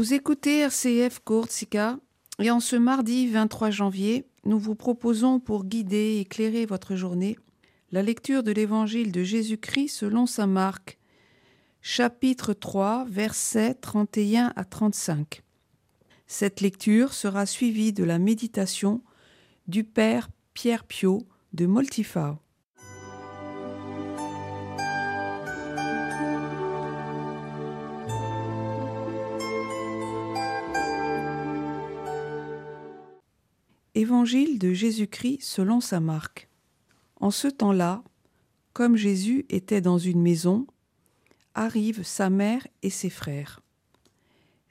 Vous écoutez RCF Courtsika et en ce mardi 23 janvier, nous vous proposons pour guider et éclairer votre journée la lecture de l'évangile de Jésus-Christ selon saint Marc, chapitre 3, versets 31 à 35. Cette lecture sera suivie de la méditation du Père Pierre Piot de Moltifao. Évangile de Jésus-Christ selon sa marque. En ce temps-là, comme Jésus était dans une maison, arrivent sa mère et ses frères.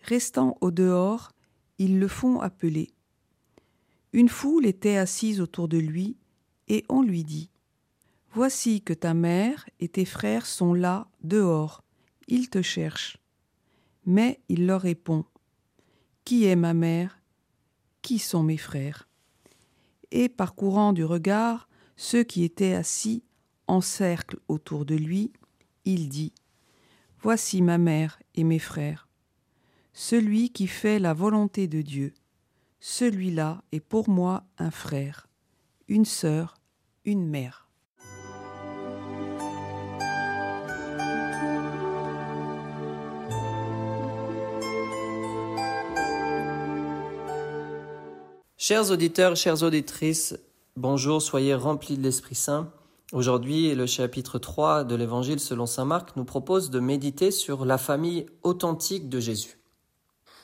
Restant au dehors, ils le font appeler. Une foule était assise autour de lui, et on lui dit Voici que ta mère et tes frères sont là, dehors, ils te cherchent. Mais il leur répond Qui est ma mère? Qui sont mes frères? Et parcourant du regard ceux qui étaient assis en cercle autour de lui, il dit Voici ma mère et mes frères. Celui qui fait la volonté de Dieu, celui-là est pour moi un frère, une sœur, une mère. Chers auditeurs, chères auditrices, bonjour, soyez remplis de l'Esprit Saint. Aujourd'hui, le chapitre 3 de l'Évangile selon Saint Marc nous propose de méditer sur la famille authentique de Jésus.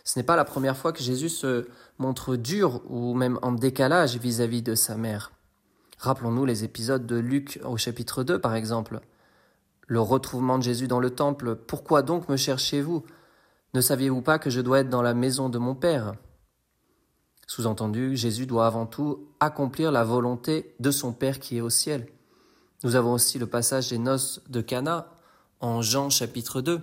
Ce n'est pas la première fois que Jésus se montre dur ou même en décalage vis-à-vis de sa mère. Rappelons-nous les épisodes de Luc au chapitre 2 par exemple. Le retrouvement de Jésus dans le temple. Pourquoi donc me cherchez-vous? Ne saviez-vous pas que je dois être dans la maison de mon Père? Sous-entendu, Jésus doit avant tout accomplir la volonté de son Père qui est au ciel. Nous avons aussi le passage des noces de Cana en Jean chapitre 2.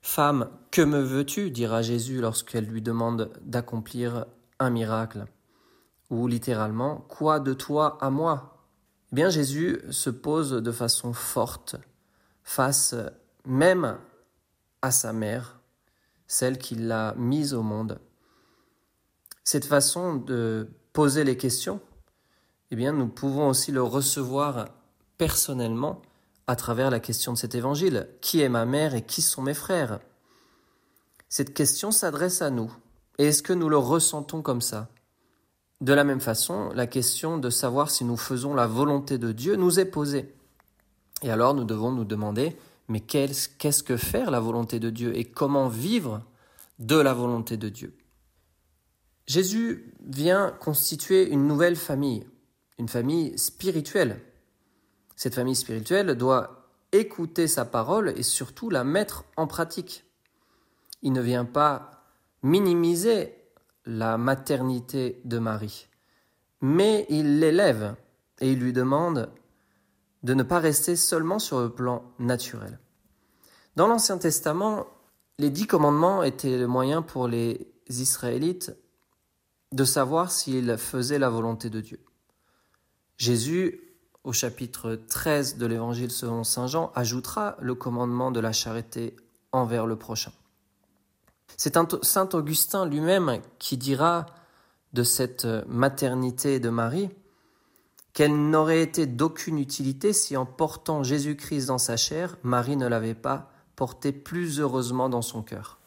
Femme, que me veux-tu dira Jésus lorsqu'elle lui demande d'accomplir un miracle. Ou littéralement, quoi de toi à moi? Eh bien, Jésus se pose de façon forte face même à sa mère, celle qui l'a mise au monde. Cette façon de poser les questions, eh bien, nous pouvons aussi le recevoir personnellement à travers la question de cet évangile. Qui est ma mère et qui sont mes frères? Cette question s'adresse à nous. Et est-ce que nous le ressentons comme ça? De la même façon, la question de savoir si nous faisons la volonté de Dieu nous est posée. Et alors nous devons nous demander, mais qu'est-ce que faire la volonté de Dieu et comment vivre de la volonté de Dieu? Jésus vient constituer une nouvelle famille, une famille spirituelle. Cette famille spirituelle doit écouter sa parole et surtout la mettre en pratique. Il ne vient pas minimiser la maternité de Marie, mais il l'élève et il lui demande de ne pas rester seulement sur le plan naturel. Dans l'Ancien Testament, les dix commandements étaient le moyen pour les Israélites de savoir s'il faisait la volonté de Dieu. Jésus, au chapitre 13 de l'Évangile selon Saint Jean, ajoutera le commandement de la charité envers le prochain. C'est Saint Augustin lui-même qui dira de cette maternité de Marie qu'elle n'aurait été d'aucune utilité si en portant Jésus-Christ dans sa chair, Marie ne l'avait pas porté plus heureusement dans son cœur.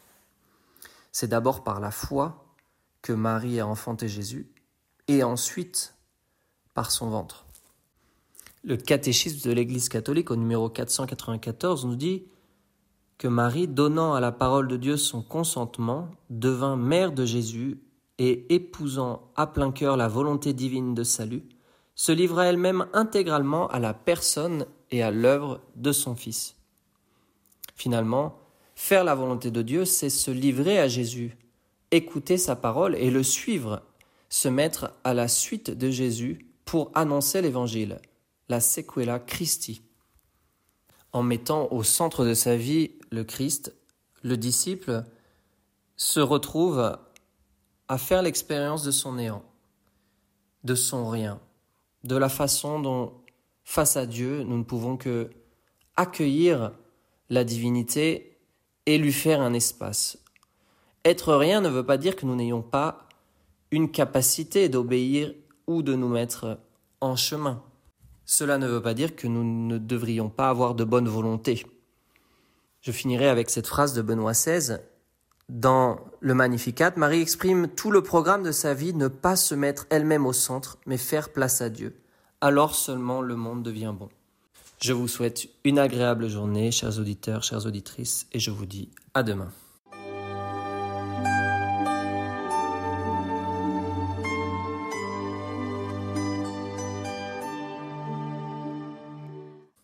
C'est d'abord par la foi que Marie a enfanté Jésus, et ensuite par son ventre. Le catéchisme de l'Église catholique au numéro 494 nous dit que Marie, donnant à la parole de Dieu son consentement, devint mère de Jésus et épousant à plein cœur la volonté divine de salut, se livra elle-même intégralement à la personne et à l'œuvre de son Fils. Finalement, faire la volonté de Dieu, c'est se livrer à Jésus, écouter sa parole et le suivre, se mettre à la suite de Jésus pour annoncer l'Évangile, la sequela Christi. En mettant au centre de sa vie le Christ, le disciple se retrouve à faire l'expérience de son néant, de son rien, de la façon dont, face à Dieu, nous ne pouvons que accueillir la divinité et lui faire un espace, Être rien ne veut pas dire que nous n'ayons pas une capacité d'obéir ou de nous mettre en chemin. Cela ne veut pas dire que nous ne devrions pas avoir de bonne volonté. Je finirai avec cette phrase de Benoît XVI. Dans le Magnificat, Marie exprime tout le programme de sa vie, ne pas se mettre elle-même au centre, mais faire place à Dieu. Alors seulement le monde devient bon. Je vous souhaite une agréable journée, chers auditeurs, chères auditrices, et je vous dis à demain.